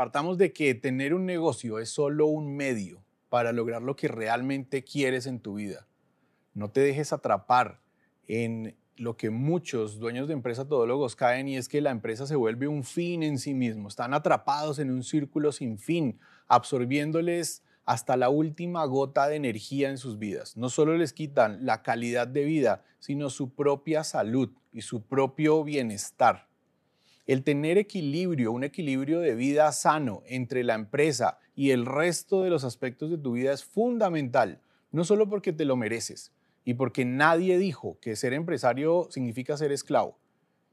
partamos de que tener un negocio es solo un medio para lograr lo que realmente quieres en tu vida. No te dejes atrapar en lo que muchos dueños de empresa todólogos caen y es que la empresa se vuelve un fin en sí mismo. Están atrapados en un círculo sin fin, absorbiéndoles hasta la última gota de energía en sus vidas. No solo les quitan la calidad de vida, sino su propia salud y su propio bienestar. El tener equilibrio, un equilibrio de vida sano entre la empresa y el resto de los aspectos de tu vida es fundamental, no solo porque te lo mereces, y porque nadie dijo que ser empresario significa ser esclavo,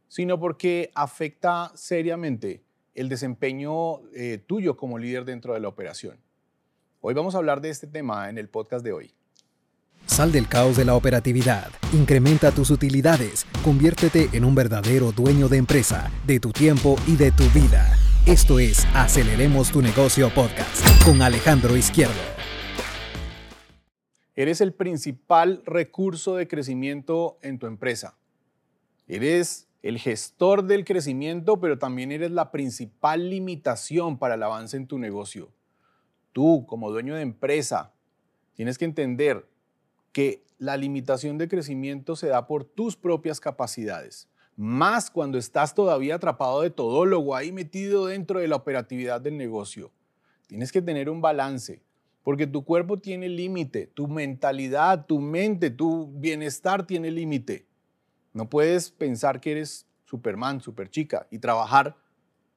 sino porque afecta seriamente el desempeño eh, tuyo como líder dentro de la operación. Hoy vamos a hablar de este tema en el podcast de hoy. Sal del caos de la operatividad, incrementa tus utilidades, conviértete en un verdadero dueño de empresa, de tu tiempo y de tu vida. Esto es Aceleremos tu negocio podcast con Alejandro Izquierdo. Eres el principal recurso de crecimiento en tu empresa. Eres el gestor del crecimiento, pero también eres la principal limitación para el avance en tu negocio. Tú, como dueño de empresa, tienes que entender que la limitación de crecimiento se da por tus propias capacidades, más cuando estás todavía atrapado de todólogo ahí metido dentro de la operatividad del negocio. Tienes que tener un balance porque tu cuerpo tiene límite, tu mentalidad, tu mente, tu bienestar tiene límite. No puedes pensar que eres Superman, Superchica y trabajar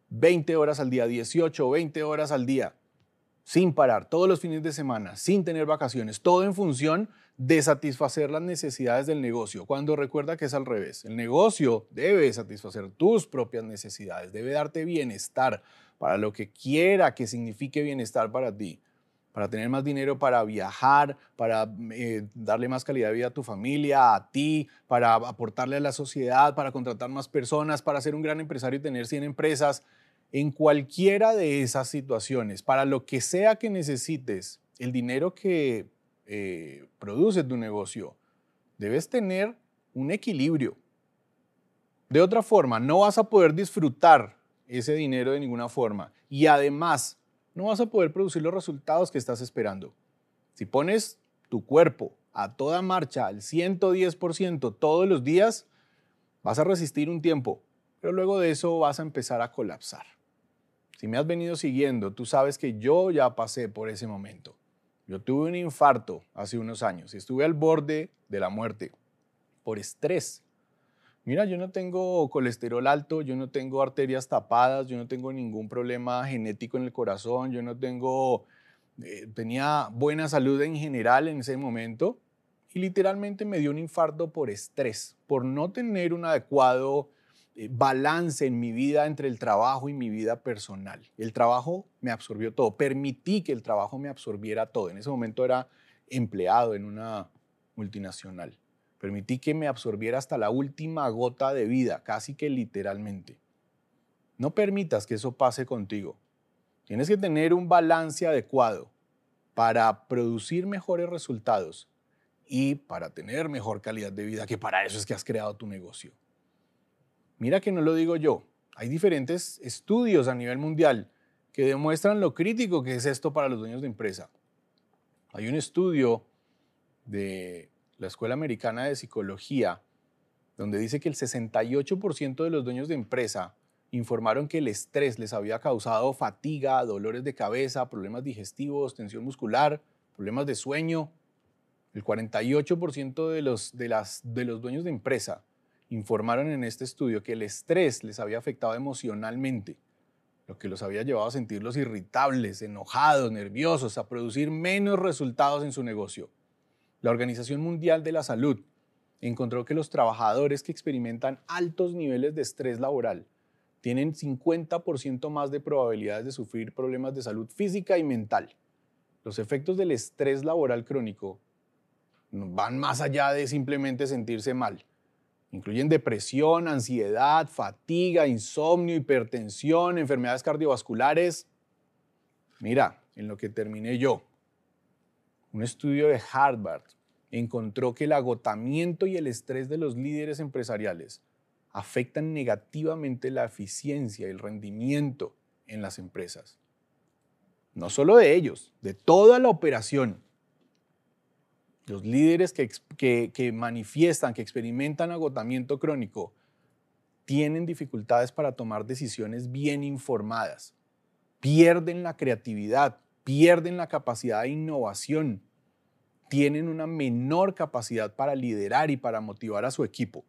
20 horas al día, 18 o 20 horas al día, sin parar, todos los fines de semana, sin tener vacaciones, todo en función de satisfacer las necesidades del negocio, cuando recuerda que es al revés. El negocio debe satisfacer tus propias necesidades, debe darte bienestar para lo que quiera que signifique bienestar para ti para tener más dinero para viajar, para eh, darle más calidad de vida a tu familia, a ti, para aportarle a la sociedad, para contratar más personas, para ser un gran empresario y tener 100 empresas. En cualquiera de esas situaciones, para lo que sea que necesites, el dinero que eh, produce tu negocio, debes tener un equilibrio. De otra forma, no vas a poder disfrutar ese dinero de ninguna forma. Y además, no vas a poder producir los resultados que estás esperando. Si pones tu cuerpo a toda marcha al 110% todos los días, vas a resistir un tiempo, pero luego de eso vas a empezar a colapsar. Si me has venido siguiendo, tú sabes que yo ya pasé por ese momento. Yo tuve un infarto hace unos años y estuve al borde de la muerte por estrés mira, yo no tengo colesterol alto, yo no tengo arterias tapadas, yo no tengo ningún problema genético en el corazón, yo no tengo, eh, tenía buena salud en general en ese momento y literalmente me dio un infarto por estrés, por no tener un adecuado balance en mi vida entre el trabajo y mi vida personal. El trabajo me absorbió todo, permití que el trabajo me absorbiera todo. En ese momento era empleado en una multinacional. Permití que me absorbiera hasta la última gota de vida, casi que literalmente. No permitas que eso pase contigo. Tienes que tener un balance adecuado para producir mejores resultados y para tener mejor calidad de vida, que para eso es que has creado tu negocio. Mira que no lo digo yo. Hay diferentes estudios a nivel mundial que demuestran lo crítico que es esto para los dueños de empresa. Hay un estudio de la Escuela Americana de Psicología, donde dice que el 68% de los dueños de empresa informaron que el estrés les había causado fatiga, dolores de cabeza, problemas digestivos, tensión muscular, problemas de sueño. El 48% de los, de, las, de los dueños de empresa informaron en este estudio que el estrés les había afectado emocionalmente, lo que los había llevado a sentirlos irritables, enojados, nerviosos, a producir menos resultados en su negocio. La Organización Mundial de la Salud encontró que los trabajadores que experimentan altos niveles de estrés laboral tienen 50% más de probabilidades de sufrir problemas de salud física y mental. Los efectos del estrés laboral crónico van más allá de simplemente sentirse mal. Incluyen depresión, ansiedad, fatiga, insomnio, hipertensión, enfermedades cardiovasculares. Mira, en lo que terminé yo, un estudio de Harvard encontró que el agotamiento y el estrés de los líderes empresariales afectan negativamente la eficiencia y el rendimiento en las empresas. No solo de ellos, de toda la operación. Los líderes que, que manifiestan, que experimentan agotamiento crónico, tienen dificultades para tomar decisiones bien informadas, pierden la creatividad, pierden la capacidad de innovación, tienen una menor capacidad para liderar y para motivar a su equipo.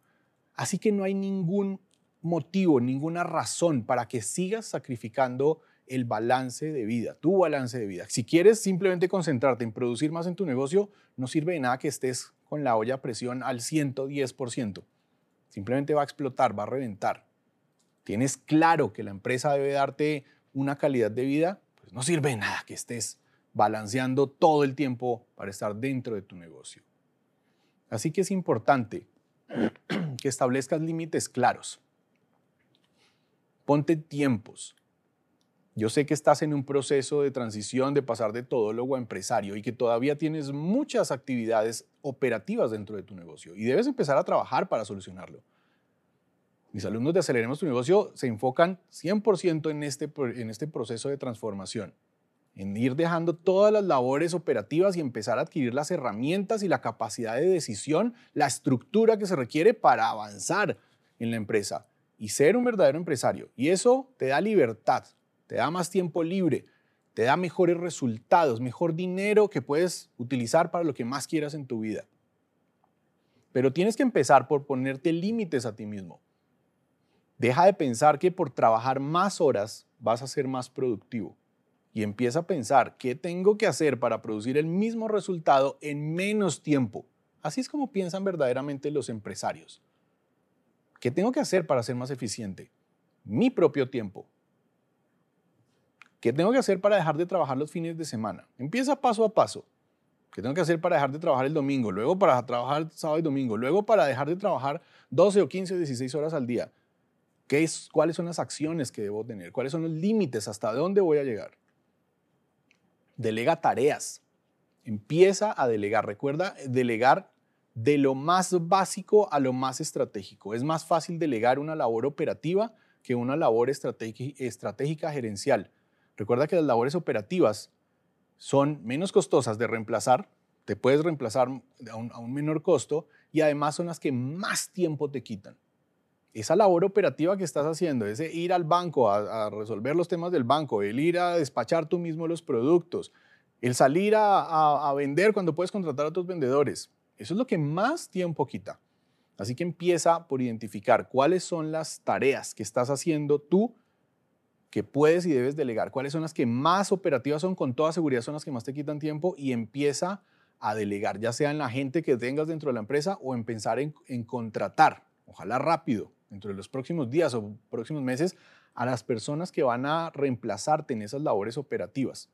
Así que no hay ningún motivo, ninguna razón para que sigas sacrificando el balance de vida, tu balance de vida. Si quieres simplemente concentrarte en producir más en tu negocio, no sirve de nada que estés con la olla a presión al 110%. Simplemente va a explotar, va a reventar. Tienes claro que la empresa debe darte una calidad de vida, pues no sirve de nada que estés balanceando todo el tiempo para estar dentro de tu negocio. Así que es importante que establezcas límites claros. Ponte tiempos. Yo sé que estás en un proceso de transición de pasar de todólogo a empresario y que todavía tienes muchas actividades operativas dentro de tu negocio y debes empezar a trabajar para solucionarlo. Mis alumnos de Aceleremos tu negocio se enfocan 100% en este, en este proceso de transformación, en ir dejando todas las labores operativas y empezar a adquirir las herramientas y la capacidad de decisión, la estructura que se requiere para avanzar en la empresa y ser un verdadero empresario. Y eso te da libertad, te da más tiempo libre, te da mejores resultados, mejor dinero que puedes utilizar para lo que más quieras en tu vida. Pero tienes que empezar por ponerte límites a ti mismo. Deja de pensar que por trabajar más horas vas a ser más productivo y empieza a pensar qué tengo que hacer para producir el mismo resultado en menos tiempo. Así es como piensan verdaderamente los empresarios. ¿Qué tengo que hacer para ser más eficiente? Mi propio tiempo, ¿Qué tengo que hacer para dejar de trabajar los fines de semana? Empieza paso a paso. ¿Qué tengo que hacer para dejar de trabajar el domingo? Luego para trabajar sábado y domingo. Luego para dejar de trabajar 12 o 15 o 16 horas al día. ¿Qué es, ¿Cuáles son las acciones que debo tener? ¿Cuáles son los límites? ¿Hasta dónde voy a llegar? Delega tareas. Empieza a delegar. Recuerda, delegar de lo más básico a lo más estratégico. Es más fácil delegar una labor operativa que una labor estratégica gerencial. Recuerda que las labores operativas son menos costosas de reemplazar, te puedes reemplazar a un, menor costo y además son las que más tiempo te quitan. Esa labor operativa que estás haciendo, ese ir al banco a, resolver los temas del banco, el ir a despachar tú mismo los productos, el salir a, a vender cuando puedes contratar a otros vendedores, eso es lo que más tiempo quita. Así que empieza por identificar cuáles son las tareas que estás haciendo tú que puedes y debes delegar, cuáles son las que más operativas son, con toda seguridad son las que más te quitan tiempo y empieza a delegar, ya sea en la gente que tengas dentro de la empresa o en pensar en, contratar, ojalá rápido, dentro de los próximos días o próximos meses, a las personas que van a reemplazarte en esas labores operativas.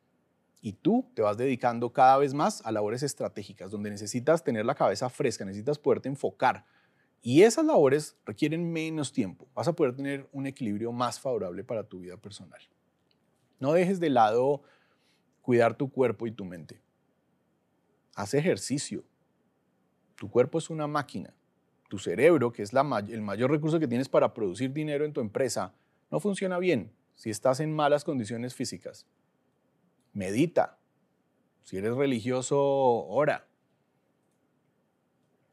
Y tú te vas dedicando cada vez más a labores estratégicas, donde necesitas tener la cabeza fresca, necesitas poderte enfocar, y esas labores requieren menos tiempo. Vas a poder tener un equilibrio más favorable para tu vida personal. No dejes de lado cuidar tu cuerpo y tu mente. Haz ejercicio. Tu cuerpo es una máquina. Tu cerebro, que es el mayor recurso que tienes para producir dinero en tu empresa, no funciona bien si estás en malas condiciones físicas. Medita. Si eres religioso, ora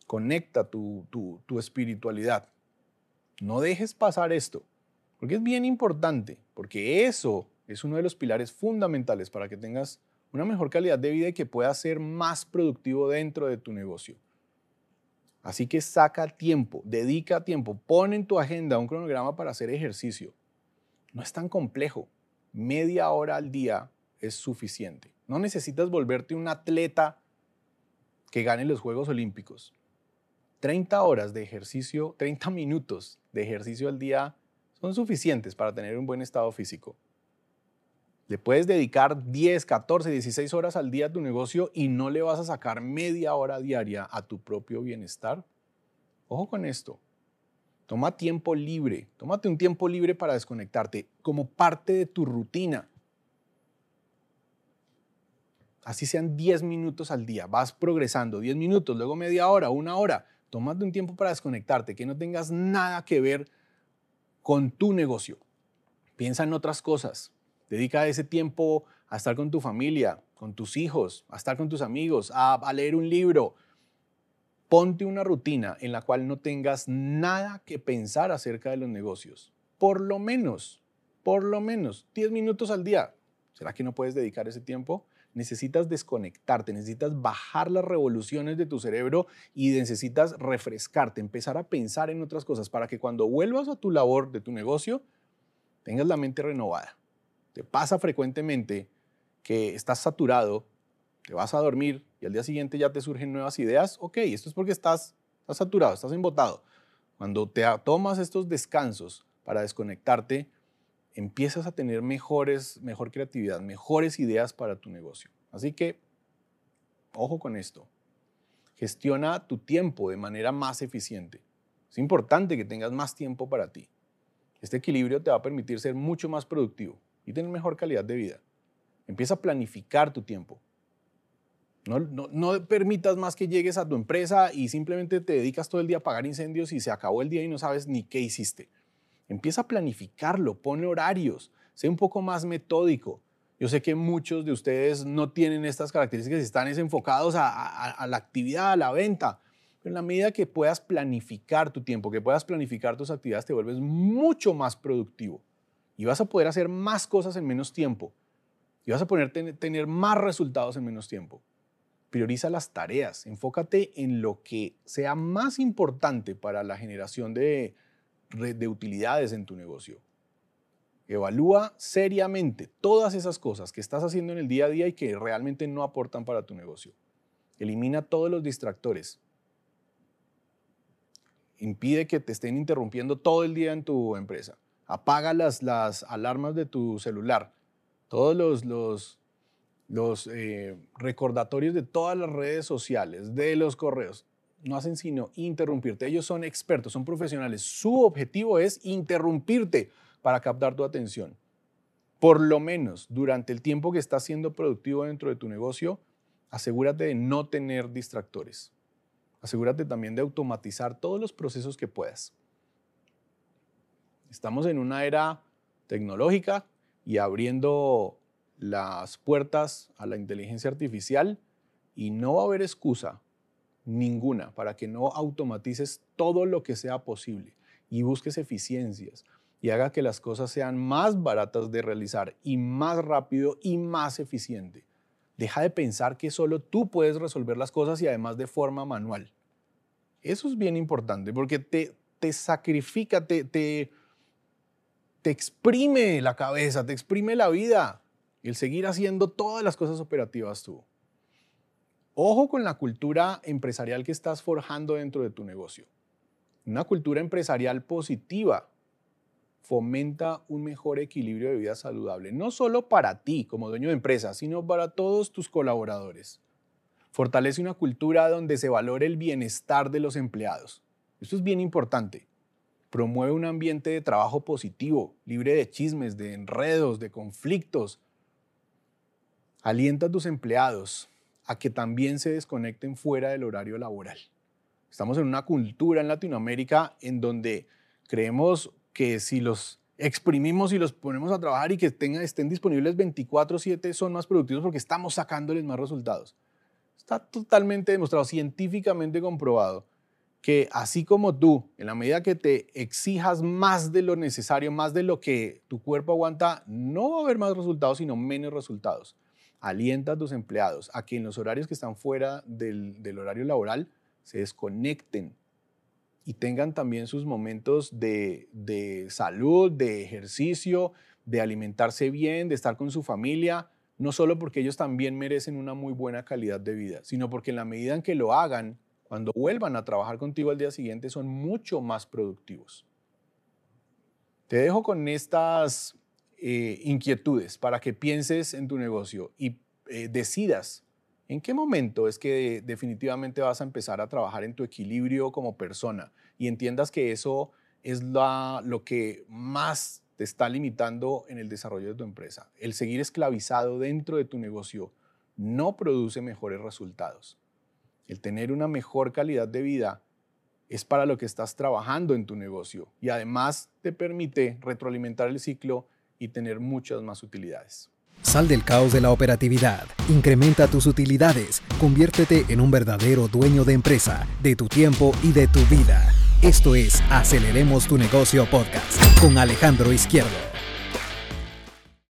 conecta tu, espiritualidad. No dejes pasar esto, porque es bien importante, porque eso es uno de los pilares fundamentales para que tengas una mejor calidad de vida y que puedas ser más productivo dentro de tu negocio. Así que saca tiempo, dedica tiempo, pon en tu agenda un cronograma para hacer ejercicio. No es tan complejo. Media hora al día es suficiente. No necesitas volverte un atleta que gane los Juegos Olímpicos. 30 horas de ejercicio, 30 minutos de ejercicio al día son suficientes para tener un buen estado físico. Le puedes dedicar 10, 14, 16 horas al día a tu negocio y no le vas a sacar media hora diaria a tu propio bienestar. Ojo con esto. Toma tiempo libre. Tómate un tiempo libre para desconectarte como parte de tu rutina. Así sean 10 minutos al día. Vas progresando 10 minutos, luego media hora, una hora. Tómate un tiempo para desconectarte, que no tengas nada que ver con tu negocio. Piensa en otras cosas. Dedica ese tiempo a estar con tu familia, con tus hijos, a estar con tus amigos, a, a leer un libro. Ponte una rutina en la cual no tengas nada que pensar acerca de los negocios. Por lo menos, por lo menos 10 minutos al día. ¿Será que no puedes dedicar ese tiempo? Necesitas desconectarte, necesitas bajar las revoluciones de tu cerebro y necesitas refrescarte, empezar a pensar en otras cosas para que cuando vuelvas a tu labor de tu negocio tengas la mente renovada. Te pasa frecuentemente que estás saturado, te vas a dormir y al día siguiente ya te surgen nuevas ideas. Ok, esto es porque estás, estás saturado, estás embotado. Cuando te tomas estos descansos para desconectarte, empiezas a tener mejores, mejor creatividad, mejores ideas para tu negocio. Así que, ojo con esto. Gestiona tu tiempo de manera más eficiente. Es importante que tengas más tiempo para ti. Este equilibrio te va a permitir ser mucho más productivo y tener mejor calidad de vida. Empieza a planificar tu tiempo. No, no, permitas más que llegues a tu empresa y simplemente te dedicas todo el día a apagar incendios y se acabó el día y no sabes ni qué hiciste. Empieza a planificarlo, pone horarios, sé un poco más metódico. Yo sé que muchos de ustedes no tienen estas características están enfocados a, la actividad, a la venta. Pero en la medida que puedas planificar tu tiempo, que puedas planificar tus actividades, te vuelves mucho más productivo. Y vas a poder hacer más cosas en menos tiempo. Y vas a poder tener más resultados en menos tiempo. Prioriza las tareas, enfócate en lo que sea más importante para la generación de, de utilidades en tu negocio. Evalúa seriamente todas esas cosas que estás haciendo en el día a día y que realmente no aportan para tu negocio. Elimina todos los distractores. Impide que te estén interrumpiendo todo el día en tu empresa. Apaga las, las alarmas de tu celular. Todos los, los, los eh, recordatorios de todas las redes sociales, de los correos no hacen sino interrumpirte. Ellos son expertos, son profesionales. Su objetivo es interrumpirte para captar tu atención. Por lo menos durante el tiempo que estás siendo productivo dentro de tu negocio, asegúrate de no tener distractores. Asegúrate también de automatizar todos los procesos que puedas. Estamos en una era tecnológica y abriendo las puertas a la inteligencia artificial y no va a haber excusa ninguna, para que no automatices todo lo que sea posible y busques eficiencias y haga que las cosas sean más baratas de realizar y más rápido y más eficiente. Deja de pensar que solo tú puedes resolver las cosas y además de forma manual. Eso es bien importante porque te, te sacrifica, te, te, te exprime la cabeza, te exprime la vida el seguir haciendo todas las cosas operativas tú. Ojo con la cultura empresarial que estás forjando dentro de tu negocio. Una cultura empresarial positiva fomenta un mejor equilibrio de vida saludable, no solo para ti como dueño de empresa, sino para todos tus colaboradores. Fortalece una cultura donde se valore el bienestar de los empleados. Esto es bien importante. Promueve un ambiente de trabajo positivo, libre de chismes, de enredos, de conflictos. Alienta a tus empleados a que también se desconecten fuera del horario laboral. Estamos en una cultura en Latinoamérica en donde creemos que si los exprimimos y los ponemos a trabajar y que estén disponibles 24/7 son más productivos porque estamos sacándoles más resultados. Está totalmente demostrado, científicamente comprobado, que así como tú, en la medida que te exijas más de lo necesario, más de lo que tu cuerpo aguanta, no va a haber más resultados, sino menos resultados alienta a tus empleados a que en los horarios que están fuera del, horario laboral se desconecten y tengan también sus momentos de, de salud, de ejercicio, de alimentarse bien, de estar con su familia, no solo porque ellos también merecen una muy buena calidad de vida, sino porque en la medida en que lo hagan, cuando vuelvan a trabajar contigo al día siguiente, son mucho más productivos. Te dejo con estas eh, inquietudes para que pienses en tu negocio y eh, decidas en qué momento es que definitivamente vas a empezar a trabajar en tu equilibrio como persona y entiendas que eso es lo que más te está limitando en el desarrollo de tu empresa. El seguir esclavizado dentro de tu negocio no produce mejores resultados. El tener una mejor calidad de vida es para lo que estás trabajando en tu negocio y además te permite retroalimentar el ciclo y tener muchas más utilidades. Sal del caos de la operatividad, incrementa tus utilidades, conviértete en un verdadero dueño de empresa, de tu tiempo y de tu vida. Esto es Aceleremos tu negocio podcast con Alejandro Izquierdo.